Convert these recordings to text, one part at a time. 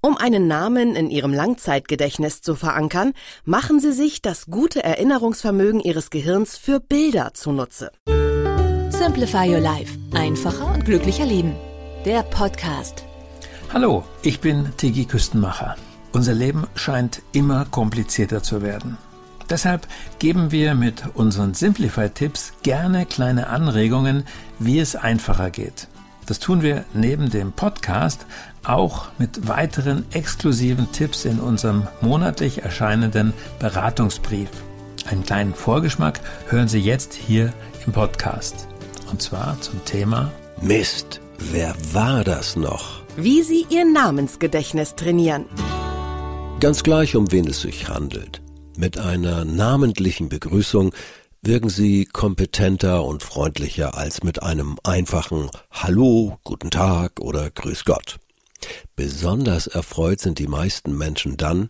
Um einen Namen in Ihrem Langzeitgedächtnis zu verankern, machen Sie sich das gute Erinnerungsvermögen Ihres Gehirns für Bilder zunutze. Simplify Your Life. Einfacher und glücklicher Leben. Der Podcast. Hallo, ich bin Tigi Küstenmacher. Unser Leben scheint immer komplizierter zu werden. Deshalb geben wir mit unseren Simplify-Tipps gerne kleine Anregungen, wie es einfacher geht. Das tun wir neben dem Podcast auch mit weiteren exklusiven Tipps in unserem monatlich erscheinenden Beratungsbrief. Einen kleinen Vorgeschmack hören Sie jetzt hier im Podcast. Und zwar zum Thema Mist, wer war das noch? Wie Sie Ihr Namensgedächtnis trainieren. Ganz gleich, um wen es sich handelt. Mit einer namentlichen Begrüßung wirken Sie kompetenter und freundlicher als mit einem einfachen Hallo, guten Tag oder Grüß Gott. Besonders erfreut sind die meisten Menschen dann,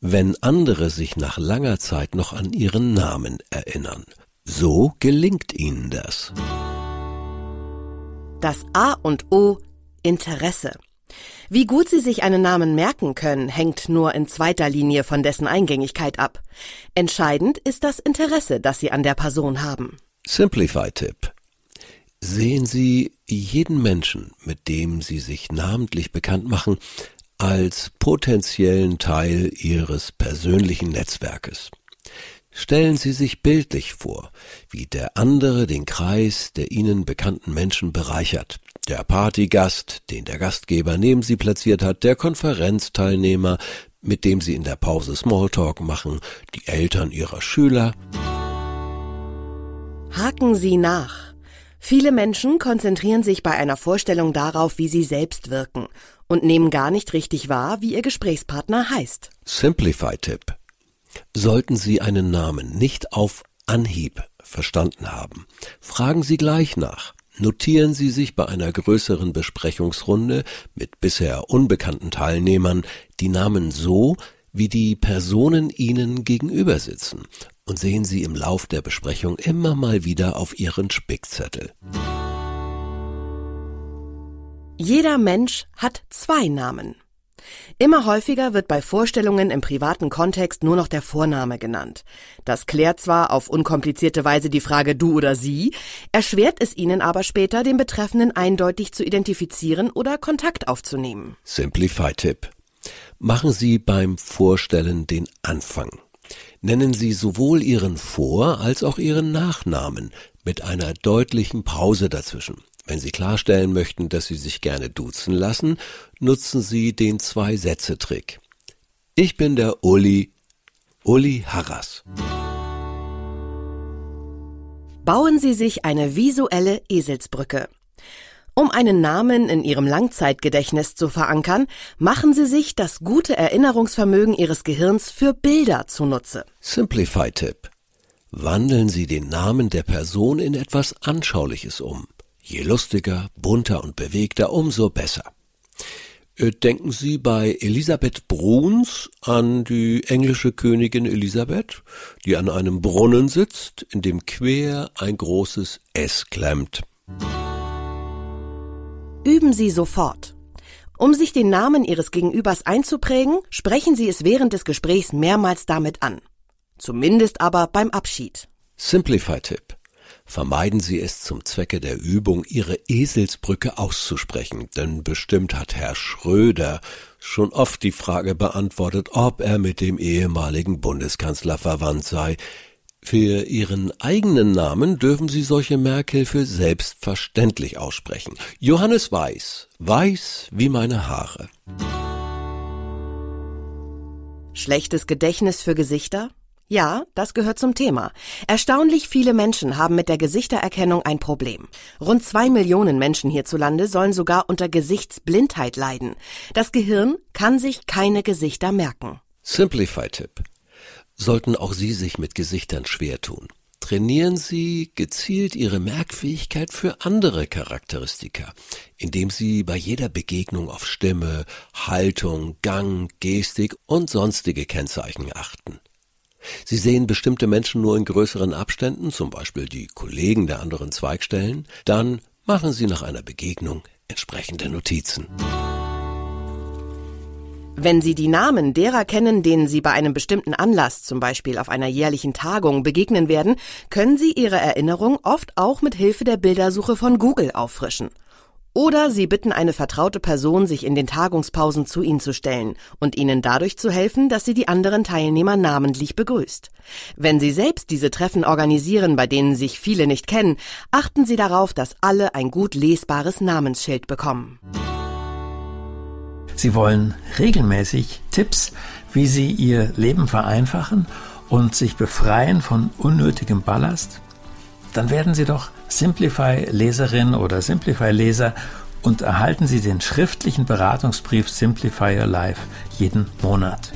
wenn andere sich nach langer Zeit noch an ihren Namen erinnern. So gelingt ihnen das. Das A und O Interesse. Wie gut Sie sich einen Namen merken können, hängt nur in zweiter Linie von dessen Eingängigkeit ab. Entscheidend ist das Interesse, das Sie an der Person haben. Simplify-Tipp. Sehen Sie jeden Menschen, mit dem Sie sich namentlich bekannt machen, als potenziellen Teil Ihres persönlichen Netzwerkes. Stellen Sie sich bildlich vor, wie der andere den Kreis der Ihnen bekannten Menschen bereichert. Der Partygast, den der Gastgeber neben Sie platziert hat, der Konferenzteilnehmer, mit dem Sie in der Pause Smalltalk machen, die Eltern Ihrer Schüler. Haken Sie nach. Viele Menschen konzentrieren sich bei einer Vorstellung darauf, wie sie selbst wirken und nehmen gar nicht richtig wahr, wie ihr Gesprächspartner heißt. Simplify-Tipp. Sollten Sie einen Namen nicht auf Anhieb verstanden haben, fragen Sie gleich nach. Notieren Sie sich bei einer größeren Besprechungsrunde mit bisher unbekannten Teilnehmern die Namen so, wie die Personen Ihnen gegenüber sitzen und sehen Sie im Lauf der Besprechung immer mal wieder auf Ihren Spickzettel. Jeder Mensch hat zwei Namen. Immer häufiger wird bei Vorstellungen im privaten Kontext nur noch der Vorname genannt. Das klärt zwar auf unkomplizierte Weise die Frage du oder sie, erschwert es ihnen aber später, den Betreffenden eindeutig zu identifizieren oder Kontakt aufzunehmen. Simplify-Tipp. Machen Sie beim Vorstellen den Anfang. Nennen Sie sowohl Ihren Vor- als auch Ihren Nachnamen mit einer deutlichen Pause dazwischen. Wenn Sie klarstellen möchten, dass Sie sich gerne duzen lassen, nutzen Sie den Zwei-Sätze-Trick. Ich bin der Uli, Uli Harras. Bauen Sie sich eine visuelle Eselsbrücke. Um einen Namen in Ihrem Langzeitgedächtnis zu verankern, machen Sie sich das gute Erinnerungsvermögen Ihres Gehirns für Bilder zunutze. Simplify-Tipp. Wandeln Sie den Namen der Person in etwas Anschauliches um. Je lustiger, bunter und bewegter, umso besser. Äh, denken Sie bei Elisabeth Bruns an die englische Königin Elisabeth, die an einem Brunnen sitzt, in dem quer ein großes S klemmt. Üben Sie sofort. Um sich den Namen Ihres Gegenübers einzuprägen, sprechen Sie es während des Gesprächs mehrmals damit an. Zumindest aber beim Abschied. Simplify-Tipp. Vermeiden Sie es zum Zwecke der Übung, Ihre Eselsbrücke auszusprechen, denn bestimmt hat Herr Schröder schon oft die Frage beantwortet, ob er mit dem ehemaligen Bundeskanzler verwandt sei. Für Ihren eigenen Namen dürfen Sie solche Merkhilfe selbstverständlich aussprechen. Johannes Weiß, weiß wie meine Haare. Schlechtes Gedächtnis für Gesichter? Ja, das gehört zum Thema. Erstaunlich viele Menschen haben mit der Gesichtererkennung ein Problem. Rund zwei Millionen Menschen hierzulande sollen sogar unter Gesichtsblindheit leiden. Das Gehirn kann sich keine Gesichter merken. Simplify-Tipp. Sollten auch Sie sich mit Gesichtern schwer tun, trainieren Sie gezielt Ihre Merkfähigkeit für andere Charakteristika, indem Sie bei jeder Begegnung auf Stimme, Haltung, Gang, Gestik und sonstige Kennzeichen achten. Sie sehen bestimmte Menschen nur in größeren Abständen, zum Beispiel die Kollegen der anderen Zweigstellen, dann machen Sie nach einer Begegnung entsprechende Notizen. Wenn Sie die Namen derer kennen, denen Sie bei einem bestimmten Anlass, zum Beispiel auf einer jährlichen Tagung, begegnen werden, können Sie Ihre Erinnerung oft auch mit Hilfe der Bildersuche von Google auffrischen. Oder Sie bitten eine vertraute Person, sich in den Tagungspausen zu Ihnen zu stellen und Ihnen dadurch zu helfen, dass sie die anderen Teilnehmer namentlich begrüßt. Wenn Sie selbst diese Treffen organisieren, bei denen sich viele nicht kennen, achten Sie darauf, dass alle ein gut lesbares Namensschild bekommen. Sie wollen regelmäßig Tipps, wie Sie Ihr Leben vereinfachen und sich befreien von unnötigem Ballast? Dann werden Sie doch Simplify Leserin oder Simplify Leser und erhalten Sie den schriftlichen Beratungsbrief Simplify Your Life jeden Monat.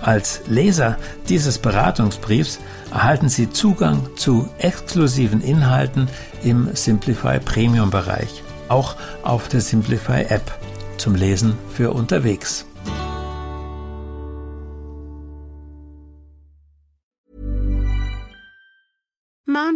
Als Leser dieses Beratungsbriefs erhalten Sie Zugang zu exklusiven Inhalten im Simplify Premium Bereich, auch auf der Simplify App zum Lesen für unterwegs.